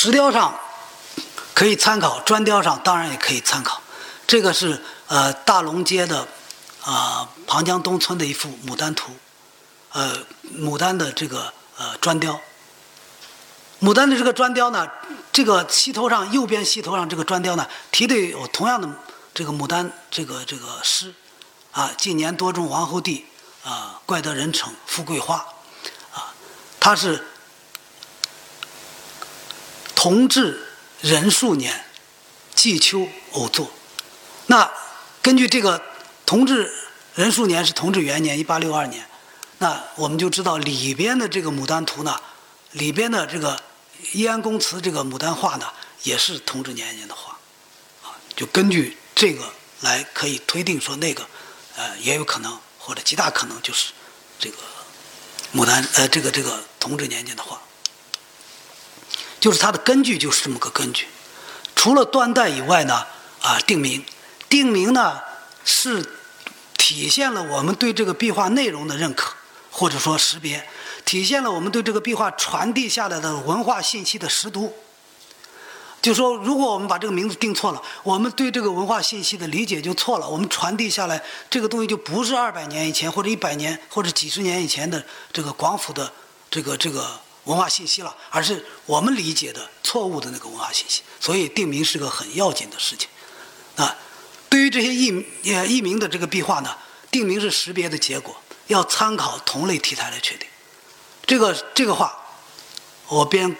石雕上可以参考，砖雕上当然也可以参考。这个是呃大龙街的啊庞江东村的一幅牡丹图，呃牡丹的这个呃砖雕。牡丹的这个砖雕呢，这个膝头上右边膝头上这个砖雕呢，题的有同样的这个牡丹这个这个诗，啊，近年多种王后地，啊，怪得人称富贵花，啊，它是同治壬戌年季秋偶作。那根据这个同治壬戌年是同治元年一八六二年，那我们就知道里边的这个牡丹图呢，里边的这个。易安公祠这个牡丹画呢，也是同治年间的画，啊，就根据这个来可以推定说那个，呃，也有可能或者极大可能就是这个牡丹，呃，这个这个同治年间的画，就是它的根据就是这么个根据。除了断代以外呢，啊，定名，定名呢是体现了我们对这个壁画内容的认可，或者说识别。体现了我们对这个壁画传递下来的文化信息的识读。就说，如果我们把这个名字定错了，我们对这个文化信息的理解就错了。我们传递下来这个东西就不是二百年以前或者一百年或者几十年以前的这个广府的这个这个文化信息了，而是我们理解的错误的那个文化信息。所以定名是个很要紧的事情。啊，对于这些译呃译名的这个壁画呢，定名是识别的结果，要参考同类题材来确定。这个这个画，我编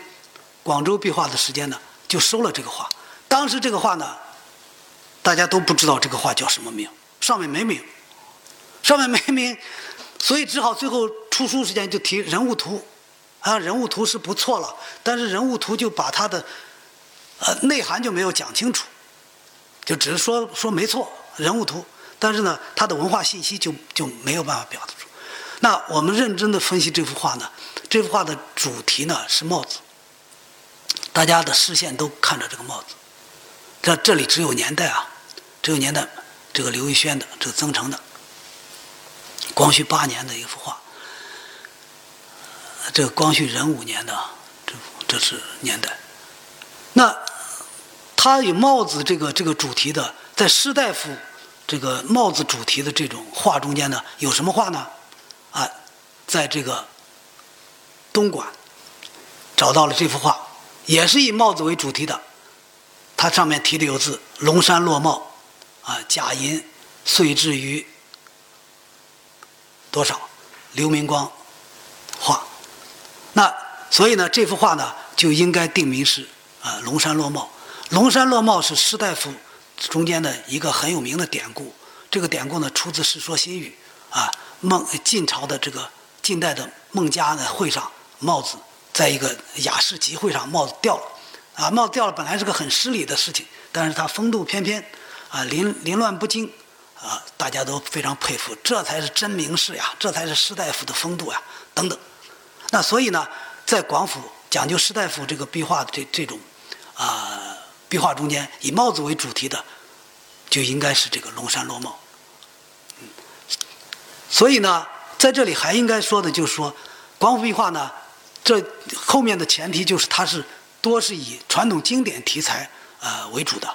广州壁画的时间呢，就收了这个画。当时这个画呢，大家都不知道这个画叫什么名，上面没名，上面没名，所以只好最后出书时间就提人物图，啊，人物图是不错了，但是人物图就把它的呃内涵就没有讲清楚，就只是说说没错人物图，但是呢，它的文化信息就就没有办法表达出。那我们认真的分析这幅画呢？这幅画的主题呢是帽子，大家的视线都看着这个帽子。这这里只有年代啊，只有年代，这个刘玉轩的，这个增城的，光绪八年的一幅画。这个光绪壬午年的，这这是年代。那他与帽子这个这个主题的，在士大夫这个帽子主题的这种画中间呢，有什么画呢？啊，在这个东莞找到了这幅画，也是以帽子为主题的。它上面题的有字“龙山落帽”，啊，假银岁至于多少？刘明光画。那所以呢，这幅画呢就应该定名是啊“龙山落帽”。龙山落帽是士大夫中间的一个很有名的典故。这个典故呢出自《世说新语》啊。孟晋朝的这个近代的孟家的会上，帽子在一个雅士集会上，帽子掉了，啊，帽子掉了本来是个很失礼的事情，但是他风度翩翩，啊，凌凌乱不惊，啊，大家都非常佩服，这才是真名士呀，这才是士大夫的风度呀，等等。那所以呢，在广府讲究士大夫这个壁画的这这种啊壁画中间，以帽子为主题的，就应该是这个龙山落帽。所以呢，在这里还应该说的就是说，广府壁画呢，这后面的前提就是它是多是以传统经典题材呃为主的，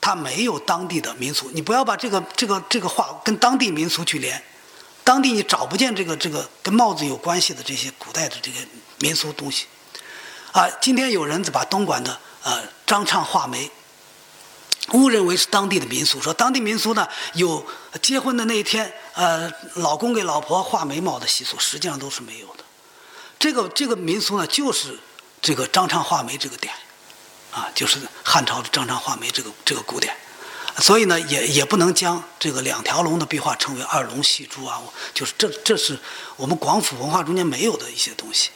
它没有当地的民俗。你不要把这个这个这个画跟当地民俗去连，当地你找不见这个这个跟帽子有关系的这些古代的这个民俗东西。啊，今天有人把东莞的呃张畅画眉。误认为是当地的民俗，说当地民俗呢有结婚的那一天，呃，老公给老婆画眉毛的习俗，实际上都是没有的。这个这个民俗呢，就是这个张畅画眉这个点，啊，就是汉朝的张畅画眉这个这个古典。所以呢，也也不能将这个两条龙的壁画称为二龙戏珠啊，就是这这是我们广府文化中间没有的一些东西。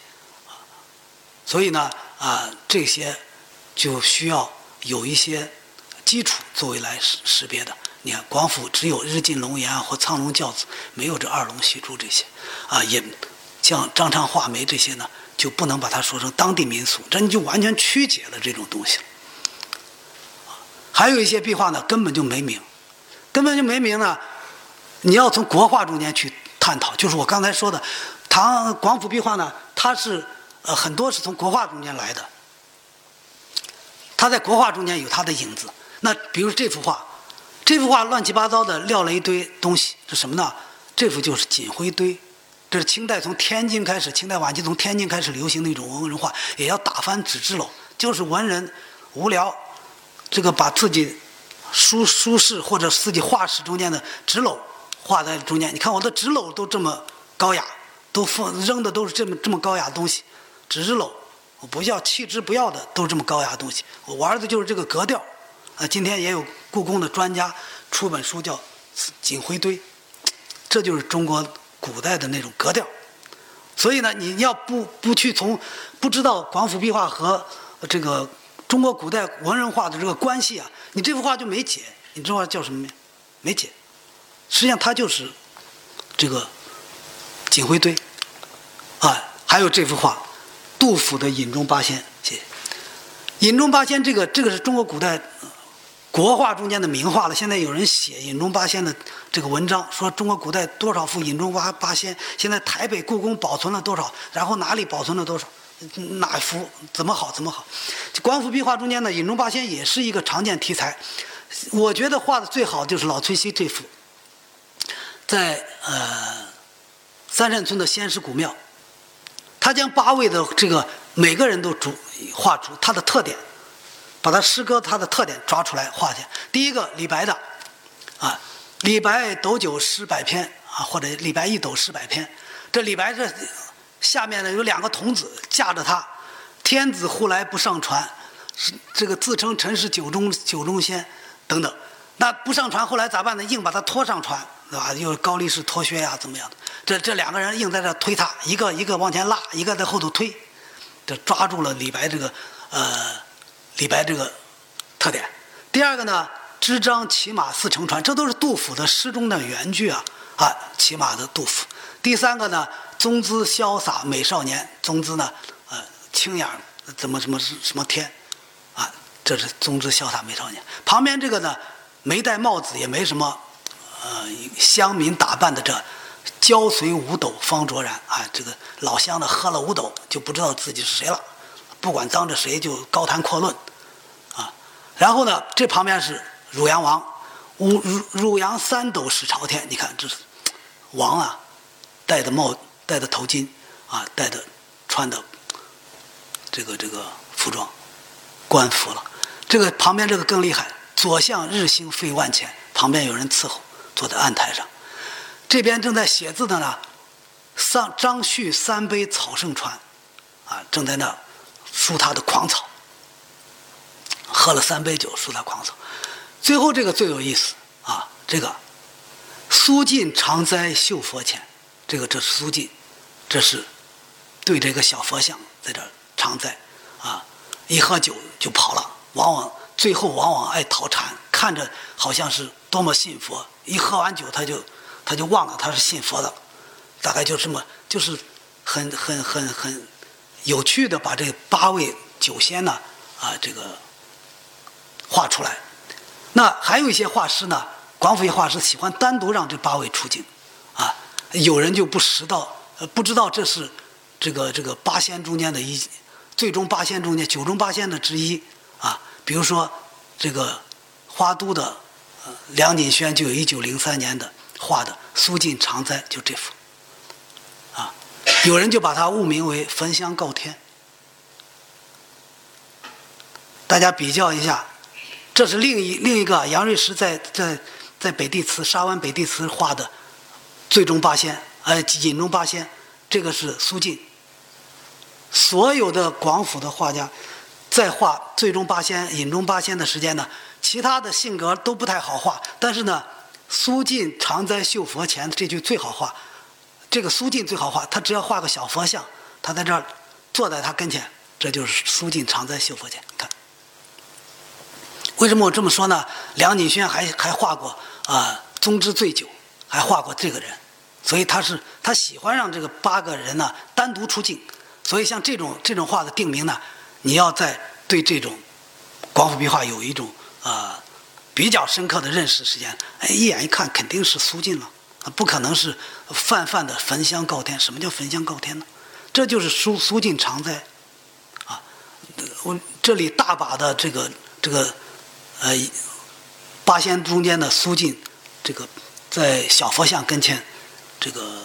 所以呢，啊，这些就需要有一些。基础作为来识识别的，你看广府只有日进龙颜或苍龙教子，没有这二龙戏珠这些，啊，也像张昌画眉这些呢，就不能把它说成当地民俗，这你就完全曲解了这种东西。还有一些壁画呢，根本就没名，根本就没名呢，你要从国画中间去探讨，就是我刚才说的，唐广府壁画呢，它是呃很多是从国画中间来的。它在国画中间有它的影子。那比如这幅画，这幅画乱七八糟的撂了一堆东西，是什么呢？这幅就是锦灰堆，这是清代从天津开始，清代晚期从天津开始流行的一种文人画，也要打翻纸质篓，就是文人无聊，这个把自己书书室或者自己画室中间的纸篓画在中间。你看我的纸篓都这么高雅，都放扔的都是这么这么高雅的东西，纸篓我不要弃之不要的都是这么高雅的东西。我玩的就是这个格调，啊，今天也有故宫的专家出本书叫《锦灰堆》。这就是中国古代的那种格调，所以呢，你要不不去从不知道广府壁画和这个中国古代文人画的这个关系啊，你这幅画就没解。你这画叫什么名？没解。实际上它就是这个锦灰堆啊，还有这幅画，杜甫的《饮中八仙》。谢谢。《饮中八仙》这个这个是中国古代。国画中间的名画了，现在有人写《饮中八仙》的这个文章，说中国古代多少幅《饮中八八仙》，现在台北故宫保存了多少，然后哪里保存了多少，哪幅怎么好怎么好。官府壁画中间的《饮中八仙》也是一个常见题材，我觉得画的最好就是老崔溪这幅，在呃三山村的仙石古庙，他将八位的这个每个人都主画出他的特点。把他诗歌他的特点抓出来画下。第一个李白的，啊，李白斗酒诗百篇啊，或者李白一斗诗百篇。这李白这下面呢有两个童子架着他，天子呼来不上船，是这个自称臣是酒中酒中仙等等。那不上船后来咋办呢？硬把他拖上船，对吧？又高力士脱靴呀，怎么样的？这这两个人硬在这推他，一个一个往前拉，一个在后头推，这抓住了李白这个呃。李白这个特点，第二个呢，支张骑马似乘船，这都是杜甫的诗中的原句啊啊，骑马的杜甫。第三个呢，宗姿潇洒美少年，宗姿呢，呃，清雅，怎么什么什么天，啊，这是宗姿潇洒美少年。旁边这个呢，没戴帽子，也没什么，呃，乡民打扮的这，交随五斗方卓然啊，这个老乡呢喝了五斗就不知道自己是谁了。不管当着谁就高谈阔论，啊，然后呢，这旁边是汝阳王，汝汝汝阳三斗始朝天。你看这是王啊，戴的帽，戴的头巾，啊，戴的穿的这个这个服装，官服了。这个旁边这个更厉害，左相日星费万钱，旁边有人伺候，坐在案台上。这边正在写字的呢，上张旭三杯草圣传，啊，正在那。输他的狂草，喝了三杯酒，输他狂草。最后这个最有意思啊，这个苏晋常在绣佛前，这个这是苏晋，这是对着一个小佛像在这常在啊，一喝酒就跑了，往往最后往往爱逃禅，看着好像是多么信佛，一喝完酒他就他就忘了他是信佛的，大概就这么就是很很很很。有趣的把这八位酒仙呢，啊，这个画出来。那还有一些画师呢，广府一画师喜欢单独让这八位出镜，啊，有人就不识道，呃，不知道这是这个这个八仙中间的一，最终八仙中间九中八仙的之一啊。比如说这个花都的梁锦轩就有一九零三年的画的苏晋常在，就这幅啊。有人就把它误名为“焚香告天”。大家比较一下，这是另一另一个杨瑞石在在在北地祠沙湾北地祠画的“最终八仙”呃“饮中八仙”，这个是苏晋。所有的广府的画家在画“最终八仙”“饮中八仙”的时间呢，其他的性格都不太好画，但是呢，苏晋常在绣佛前这句最好画。这个苏进最好画，他只要画个小佛像，他在这儿坐在他跟前，这就是苏进常在绣佛前。看，为什么我这么说呢？梁锦轩还还画过啊宗之醉酒，还画过这个人，所以他是他喜欢让这个八个人呢单独出镜。所以像这种这种画的定名呢，你要在对这种广府壁画有一种啊比较深刻的认识时间，哎，一眼一看肯定是苏进了。不可能是泛泛的焚香告天。什么叫焚香告天呢？这就是苏苏进常在，啊，我这里大把的这个这个呃八仙中间的苏进，这个在小佛像跟前这个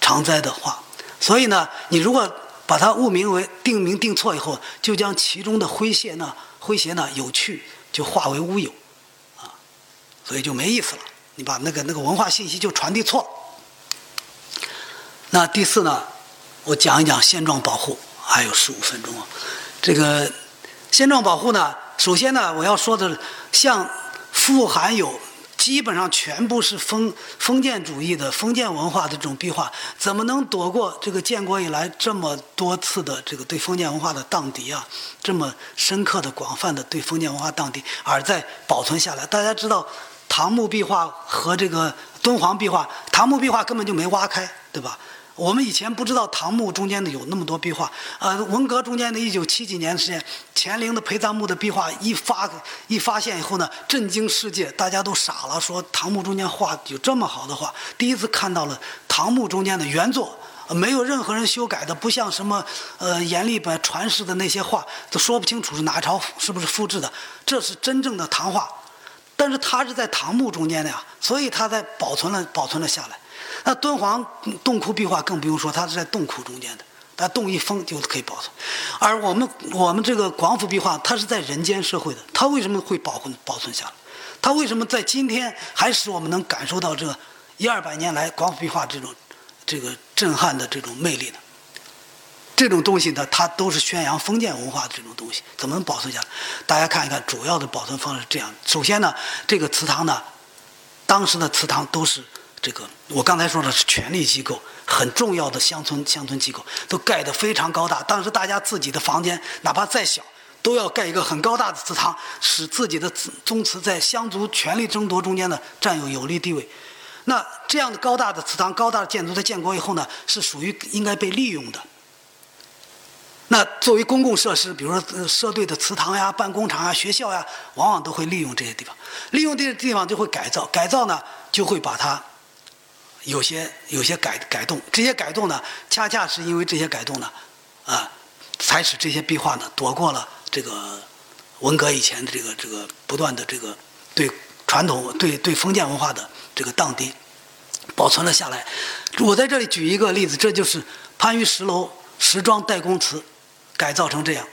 常栽的话。所以呢，你如果把它误名为定名定错以后，就将其中的诙谐呢、诙谐呢、有趣就化为乌有，啊，所以就没意思了。你把那个那个文化信息就传递错了。那第四呢，我讲一讲现状保护，还有十五分钟啊。这个现状保护呢，首先呢，我要说的像富含有。基本上全部是封封建主义的封建文化的这种壁画，怎么能躲过这个建国以来这么多次的这个对封建文化的荡涤啊？这么深刻的、广泛的对封建文化荡涤，而在保存下来。大家知道，唐墓壁画和这个敦煌壁画，唐墓壁画根本就没挖开，对吧？我们以前不知道唐墓中间的有那么多壁画，呃，文革中间的一九七几年的时间，乾陵的陪葬墓的壁画一发一发现以后呢，震惊世界，大家都傻了，说唐墓中间画有这么好的画，第一次看到了唐墓中间的原作，没有任何人修改的，不像什么呃阎立本传世的那些画，都说不清楚是哪朝是不是复制的，这是真正的唐画，但是它是在唐墓中间的呀，所以它在保存了保存了下来。那敦煌洞窟壁画更不用说，它是在洞窟中间的，它洞一封就可以保存。而我们我们这个广府壁画，它是在人间社会的，它为什么会保存保存下来？它为什么在今天还使我们能感受到这一二百年来广府壁画这种这个震撼的这种魅力呢？这种东西呢，它都是宣扬封建文化的这种东西，怎么能保存下来？大家看一看，主要的保存方式这样：首先呢，这个祠堂呢，当时的祠堂都是。这个我刚才说的是权力机构，很重要的乡村乡村机构都盖得非常高大。当时大家自己的房间哪怕再小，都要盖一个很高大的祠堂，使自己的宗祠在乡族权力争夺中间呢占有有利地位。那这样的高大的祠堂、高大的建筑在建国以后呢，是属于应该被利用的。那作为公共设施，比如说社队的祠堂呀、办工厂啊、学校呀，往往都会利用这些地方。利用这些地方就会改造，改造呢就会把它。有些有些改改动，这些改动呢，恰恰是因为这些改动呢，啊，才使这些壁画呢躲过了这个文革以前的这个这个不断的这个对传统对对封建文化的这个荡涤，保存了下来。我在这里举一个例子，这就是番禺石楼石桩代公祠改造成这样，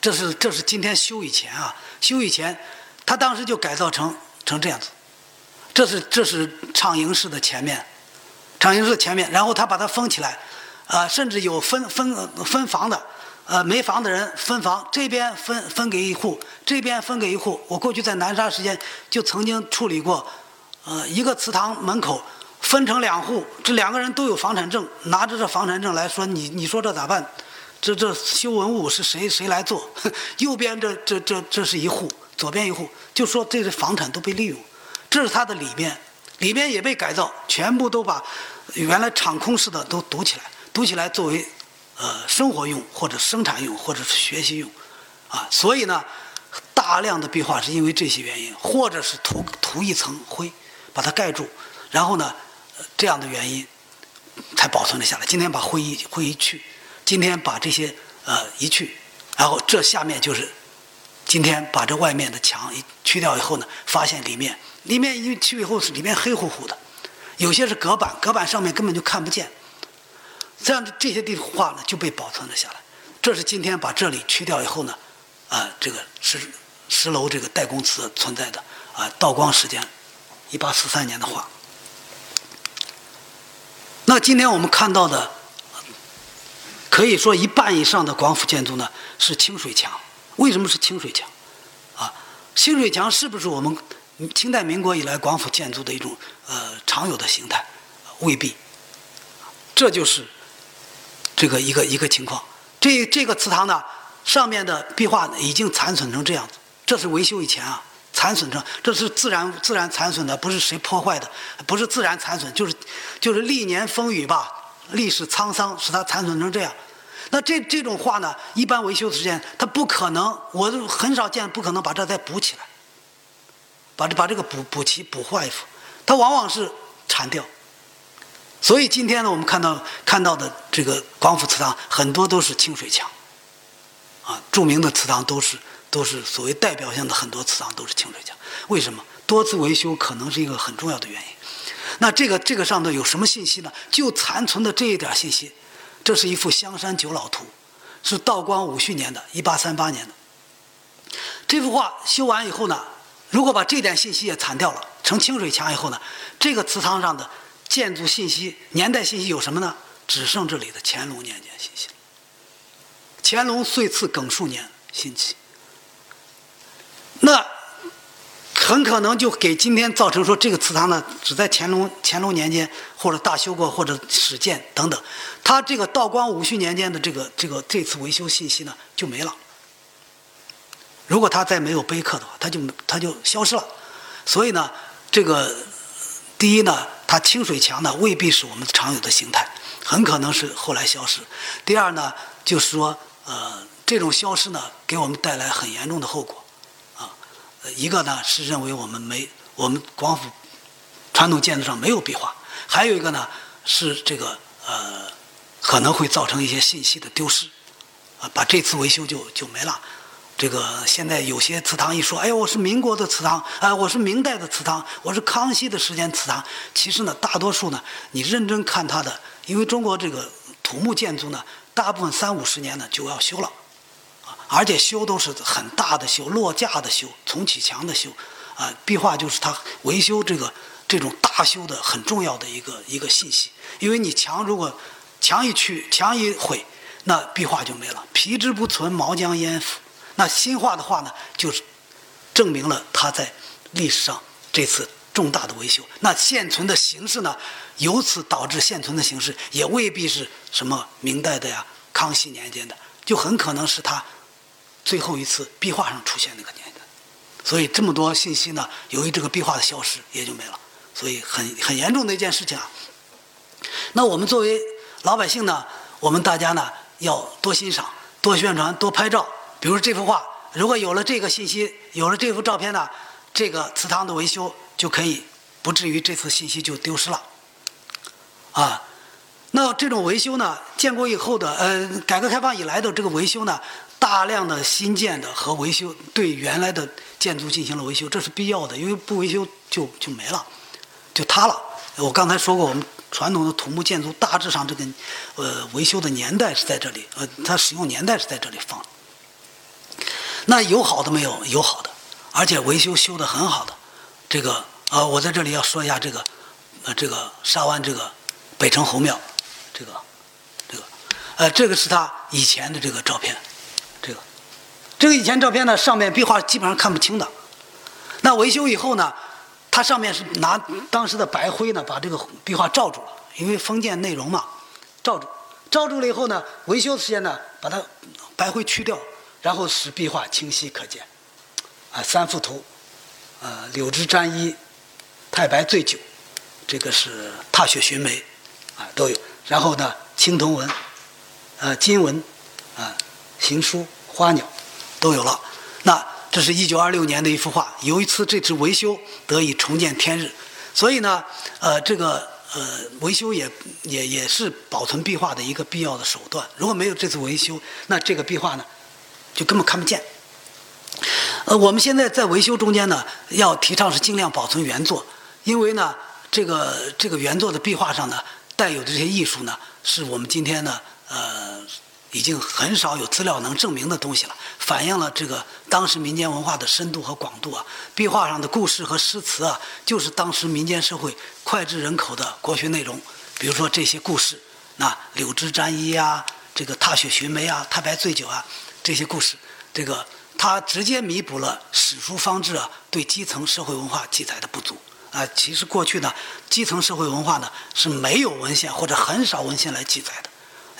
这是这是今天修以前啊，修以前，他当时就改造成成这样子，这是这是畅营室的前面。长营室前面，然后他把它封起来，啊，甚至有分分分房的，呃，没房的人分房，这边分分给一户，这边分给一户。我过去在南沙时间就曾经处理过，呃，一个祠堂门口分成两户，这两个人都有房产证，拿着这房产证来说，你你说这咋办？这这修文物是谁谁来做？右边这这这这是一户，左边一户，就说这个房产都被利用，这是它的里面，里面也被改造，全部都把。原来场空式的都堵起来，堵起来作为呃生活用或者生产用或者是学习用，啊，所以呢，大量的壁画是因为这些原因，或者是涂涂一层灰把它盖住，然后呢，这样的原因才保存了下来。今天把灰一灰一去，今天把这些呃一去，然后这下面就是今天把这外面的墙一去掉以后呢，发现里面里面一去以后是里面黑乎乎的。有些是隔板，隔板上面根本就看不见。这样这些地画呢就被保存了下来。这是今天把这里去掉以后呢，啊，这个石石楼这个代工祠存在的啊，道光时间，一八四三年的画。那今天我们看到的，可以说一半以上的广府建筑呢是清水墙。为什么是清水墙？啊，清水墙是不是我们？清代、民国以来，广府建筑的一种呃常有的形态，未必。这就是这个一个一个情况。这这个祠堂呢，上面的壁画已经残损成这样子。这是维修以前啊，残损成这是自然自然残损的，不是谁破坏的，不是自然残损，就是就是历年风雨吧，历史沧桑使它残损成这样。那这这种画呢，一般维修的时间它不可能，我很少见，不可能把这再补起来。把这把这个补补齐补坏一幅，它往往是铲掉。所以今天呢，我们看到看到的这个广府祠堂很多都是清水墙，啊，著名的祠堂都是都是所谓代表性的很多祠堂都是清水墙。为什么多次维修可能是一个很重要的原因？那这个这个上头有什么信息呢？就残存的这一点信息，这是一幅香山九老图，是道光五序年的，一八三八年的。这幅画修完以后呢，如果把这点信息也铲掉了，成清水墙以后呢，这个祠堂上的建筑信息、年代信息有什么呢？只剩这里的乾隆年间信息了。乾隆岁次庚戌年兴起，那很可能就给今天造成说这个祠堂呢，只在乾隆乾隆年间或者大修过或者始建等等，它这个道光五序年间的这个这个这次维修信息呢就没了。如果它再没有碑刻的话，它就它就消失了。所以呢，这个第一呢，它清水墙呢未必是我们常有的形态，很可能是后来消失。第二呢，就是说。呃，这种消失呢，给我们带来很严重的后果，啊，一个呢是认为我们没我们广府传统建筑上没有壁画，还有一个呢是这个呃可能会造成一些信息的丢失，啊，把这次维修就就没了。这个现在有些祠堂一说，哎，我是民国的祠堂，哎，我是明代的祠堂，我是康熙的时间祠堂。其实呢，大多数呢，你认真看它的，因为中国这个土木建筑呢。大部分三五十年呢就要修了，啊，而且修都是很大的修，落架的修，重启墙的修，啊，壁画就是它维修这个这种大修的很重要的一个一个信息。因为你墙如果墙一去，墙一毁，那壁画就没了，皮之不存，毛将焉附？那新画的话呢，就是证明了它在历史上这次重大的维修。那现存的形式呢？由此导致现存的形式也未必是什么明代的呀、康熙年间的，就很可能是他最后一次壁画上出现那个年代。所以这么多信息呢，由于这个壁画的消失也就没了，所以很很严重的一件事情啊。那我们作为老百姓呢，我们大家呢要多欣赏、多宣传、多拍照。比如这幅画，如果有了这个信息，有了这幅照片呢，这个祠堂的维修就可以不至于这次信息就丢失了。啊，那这种维修呢？建国以后的，呃，改革开放以来的这个维修呢，大量的新建的和维修对原来的建筑进行了维修，这是必要的，因为不维修就就没了，就塌了。我刚才说过，我们传统的土木建筑大致上这个，呃，维修的年代是在这里，呃，它使用年代是在这里放。那有好的没有？有好的，而且维修修的很好的。这个，呃，我在这里要说一下这个，呃，这个沙湾这个。北城侯庙，这个，这个，呃，这个是他以前的这个照片，这个，这个以前照片呢，上面壁画基本上看不清的。那维修以后呢，它上面是拿当时的白灰呢，把这个壁画罩住了，因为封建内容嘛，罩住，罩住了以后呢，维修的时间呢，把它白灰去掉，然后使壁画清晰可见。啊，三幅图，呃，柳枝沾衣，太白醉酒，这个是踏雪寻梅。啊，都有。然后呢，青铜纹，呃，金文，啊，行书、花鸟，都有了。那这是一九二六年的一幅画，由于此这次维修得以重见天日。所以呢，呃，这个呃维修也也也是保存壁画的一个必要的手段。如果没有这次维修，那这个壁画呢，就根本看不见。呃，我们现在在维修中间呢，要提倡是尽量保存原作，因为呢，这个这个原作的壁画上呢。带有的这些艺术呢，是我们今天呢，呃，已经很少有资料能证明的东西了。反映了这个当时民间文化的深度和广度啊。壁画上的故事和诗词啊，就是当时民间社会脍炙人口的国学内容。比如说这些故事，那柳枝沾衣啊，这个踏雪寻梅啊，太白醉酒啊，这些故事，这个它直接弥补了史书方志啊对基层社会文化记载的不足。啊，其实过去呢，基层社会文化呢是没有文献或者很少文献来记载的，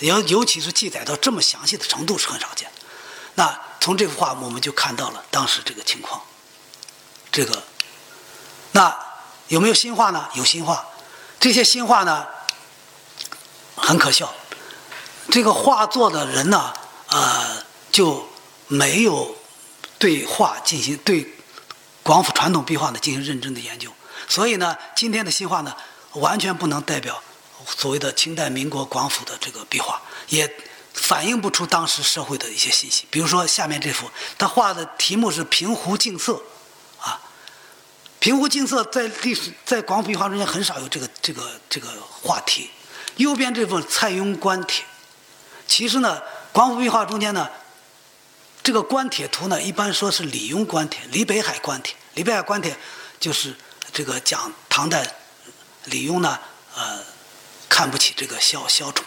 尤尤其是记载到这么详细的程度是很少见的。那从这幅画我们就看到了当时这个情况。这个，那有没有新画呢？有新画，这些新画呢很可笑，这个画作的人呢，呃，就没有对画进行对广府传统壁画呢进行认真的研究。所以呢，今天的新画呢，完全不能代表所谓的清代、民国、广府的这个壁画，也反映不出当时社会的一些信息。比如说下面这幅，他画的题目是“平湖静色”，啊，“平湖静色”在历史在广府壁画中间很少有这个这个这个话题。右边这幅《蔡邕观帖》，其实呢，广府壁画中间呢，这个关帖图呢，一般说是李邕关帖、李北海关帖。李北海关帖就是这个讲唐代李邕呢，呃，看不起这个萧萧宠，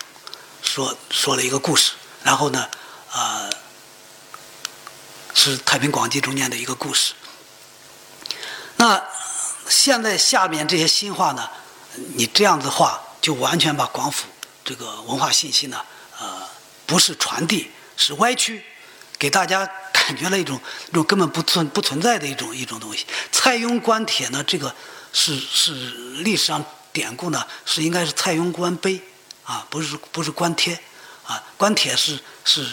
说说了一个故事，然后呢，呃，是《太平广记》中间的一个故事。那现在下面这些新画呢，你这样子画。就完全把广府这个文化信息呢，呃，不是传递，是歪曲，给大家感觉了一种 一种根本不存不存在的一种一种东西。蔡邕关帖呢，这个是是历史上典故呢，是应该是蔡邕关碑啊，不是不是关帖啊，关帖是是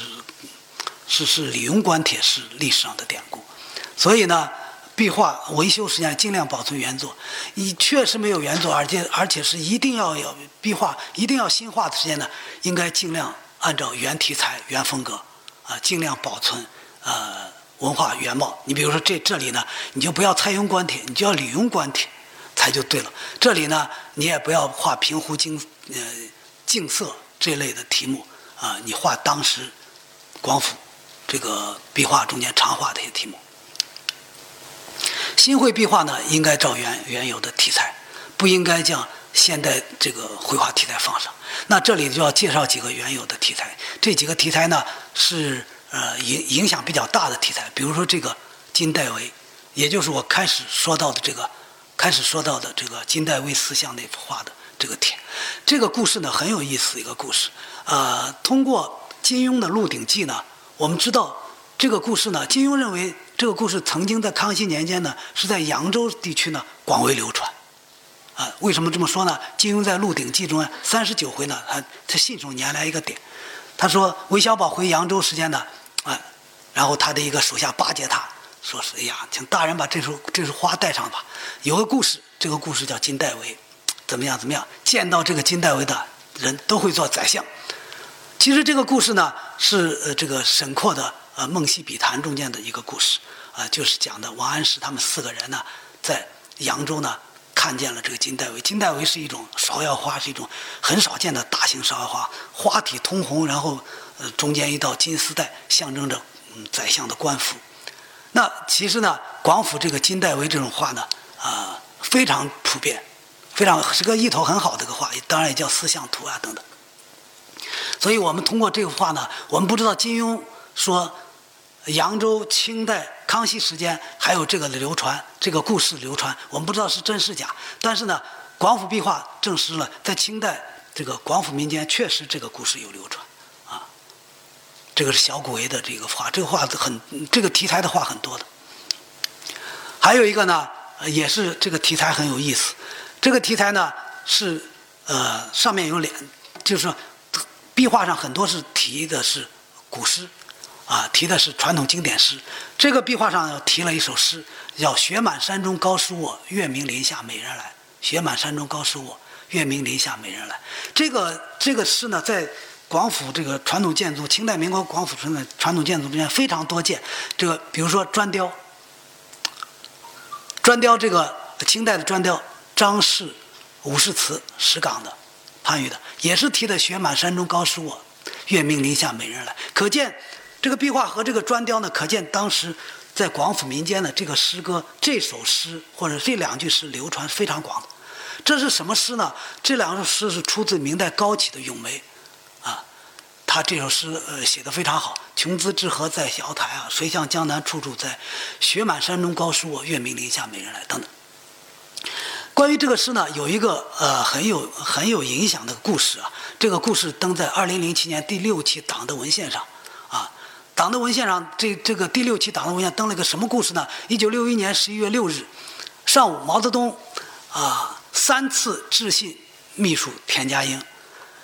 是是李邕关帖是历史上的典故，所以呢。壁画维修时间尽量保存原作，你确实没有原作，而且而且是一定要有壁画一定要新画的时间呢，应该尽量按照原题材、原风格，啊，尽量保存呃文化原貌。你比如说这这里呢，你就不要蔡邕关帖，你就要李邕关帖，才就对了。这里呢，你也不要画平湖静呃静色这类的题目啊，你画当时广府这个壁画中间常画的一些题目。新会壁画呢，应该照原原有的题材，不应该将现代这个绘画题材放上。那这里就要介绍几个原有的题材，这几个题材呢是呃影影响比较大的题材。比如说这个金代维，也就是我开始说到的这个，开始说到的这个金代维四象那幅画的这个帖。这个故事呢很有意思一个故事。呃，通过金庸的《鹿鼎记》呢，我们知道这个故事呢，金庸认为。这个故事曾经在康熙年间呢，是在扬州地区呢广为流传，啊，为什么这么说呢？金庸在《鹿鼎记》中三十九回呢，他他信手拈来一个点，他说韦小宝回扬州时间呢，啊，然后他的一个手下巴结他，说是哎呀，请大人把这束这束花带上吧。有个故事，这个故事叫金代为，怎么样怎么样？见到这个金代为的人都会做宰相。其实这个故事呢，是呃这个沈括的。呃，《梦溪笔谈》中间的一个故事，啊，就是讲的王安石他们四个人呢，在扬州呢看见了这个金带围。金带围是一种芍药花，是一种很少见的大型芍药花，花体通红，然后呃中间一道金丝带，象征着嗯宰相的官服。那其实呢，广府这个金带围这种画呢，啊非常普遍，非常是个意头很好的一个画，当然也叫四象图啊等等。所以我们通过这幅画呢，我们不知道金庸说。扬州清代康熙时间还有这个流传，这个故事流传，我们不知道是真是假。但是呢，广府壁画证实了，在清代这个广府民间确实这个故事有流传，啊，这个是小古为的这个画，这个画很这个题材的画很多的。还有一个呢，也是这个题材很有意思，这个题材呢是呃上面有两，就是壁画上很多是题的是古诗。啊，提的是传统经典诗。这个壁画上提了一首诗，叫“雪满山中高书卧，月明林下美人来”。雪满山中高书卧，月明林下美人来。这个这个诗呢，在广府这个传统建筑，清代、民国广府传统传统建筑中间非常多见。这个比如说砖雕，砖雕这个清代的砖雕，张氏武士祠石岗的潘禺的，也是提的“雪满山中高书卧，月明林下美人来”。可见。这个壁画和这个砖雕呢，可见当时在广府民间的这个诗歌，这首诗或者这两句诗流传非常广的。这是什么诗呢？这两首诗是出自明代高启的《咏梅》，啊，他这首诗呃写的非常好。琼姿之河在瑶台啊，谁向江南处处在？雪满山中高书卧，月明林下美人来等等。关于这个诗呢，有一个呃很有很有影响的故事啊。这个故事登在二零零七年第六期党的文献上。党的文献上，这这个第六期党的文献登了个什么故事呢？一九六一年十一月六日上午，毛泽东啊三次致信秘书田家英，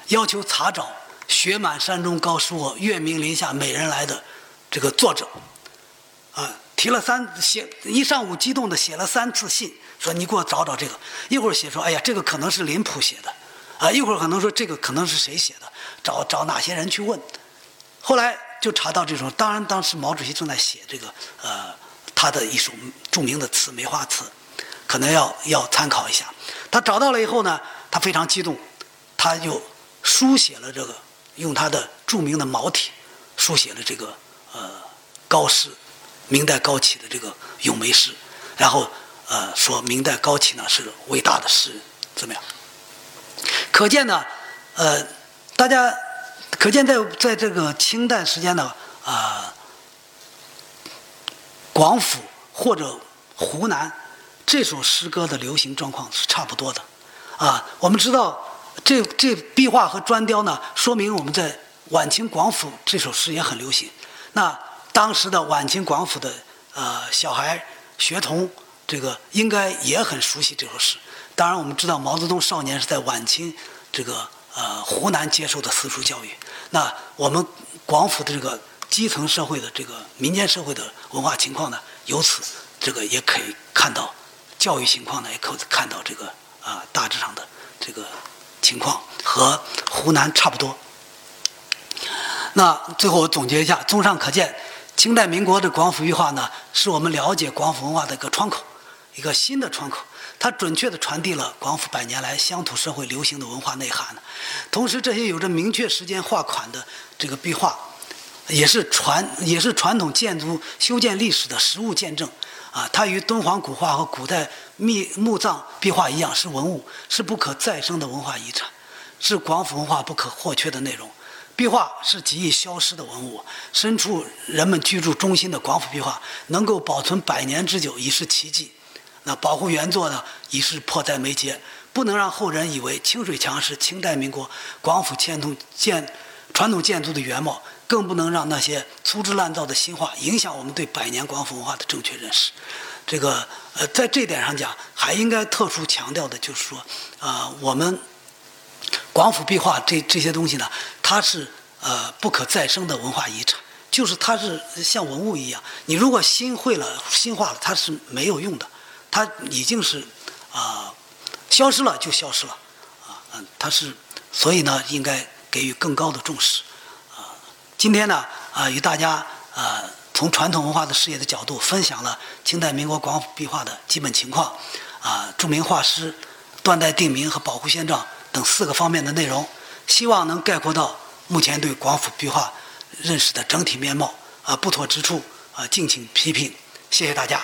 要求查找“雪满山中高书卧，月明林下美人来”的这个作者，啊提了三写一上午激动的写了三次信，说你给我找找这个。一会儿写说，哎呀，这个可能是林甫写的，啊一会儿可能说这个可能是谁写的，找找哪些人去问。后来就查到这种，当然当时毛主席正在写这个呃他的一首著名的词《梅花词》，可能要要参考一下。他找到了以后呢，他非常激动，他就书写了这个，用他的著名的毛体书写了这个呃高诗，明代高启的这个咏梅诗，然后呃说明代高启呢是伟大的诗人，怎么样？可见呢，呃，大家可见在在这个清代时间呢，啊，广府或者湖南这首诗歌的流行状况是差不多的，啊，我们知道这这壁画和砖雕呢，说明我们在晚清广府这首诗也很流行。那当时的晚清广府的呃小孩学童，这个应该也很熟悉这首诗。当然，我们知道毛泽东少年是在晚清这个呃湖南接受的私塾教育。那我们广府的这个基层社会的这个民间社会的文化情况呢，由此这个也可以看到教育情况呢，也可以看到这个啊大致上的这个情况和湖南差不多。那最后我总结一下，综上可见，清代民国的广府壁画呢，是我们了解广府文化的一个窗口，一个新的窗口。它准确地传递了广府百年来乡土社会流行的文化内涵。同时，这些有着明确时间画款的这个壁画，也是传也是传统建筑修建历史的实物见证。啊，它与敦煌古画和古代密墓葬壁画一样，是文物，是不可再生的文化遗产，是广府文化不可或缺的内容。壁画是极易消失的文物，身处人们居住中心的广府壁画能够保存百年之久，已是奇迹。保护原作呢，已是迫在眉睫，不能让后人以为清水墙是清代民国广府建筑建传统建筑的原貌，更不能让那些粗制滥造的新画影响我们对百年广府文化的正确认识。这个呃，在这点上讲，还应该特殊强调的就是说，啊，我们广府壁画这这些东西呢，它是呃不可再生的文化遗产，就是它是像文物一样，你如果新绘了新画了，它是没有用的。它已经是啊消失了，就消失了啊嗯，它是所以呢，应该给予更高的重视啊。今天呢啊，与大家啊从传统文化的事业的角度分享了清代民国广府壁画的基本情况啊，著名画师断代定名和保护现状等四个方面的内容，希望能概括到目前对广府壁画认识的整体面貌啊，不妥之处啊，敬请批评。谢谢大家。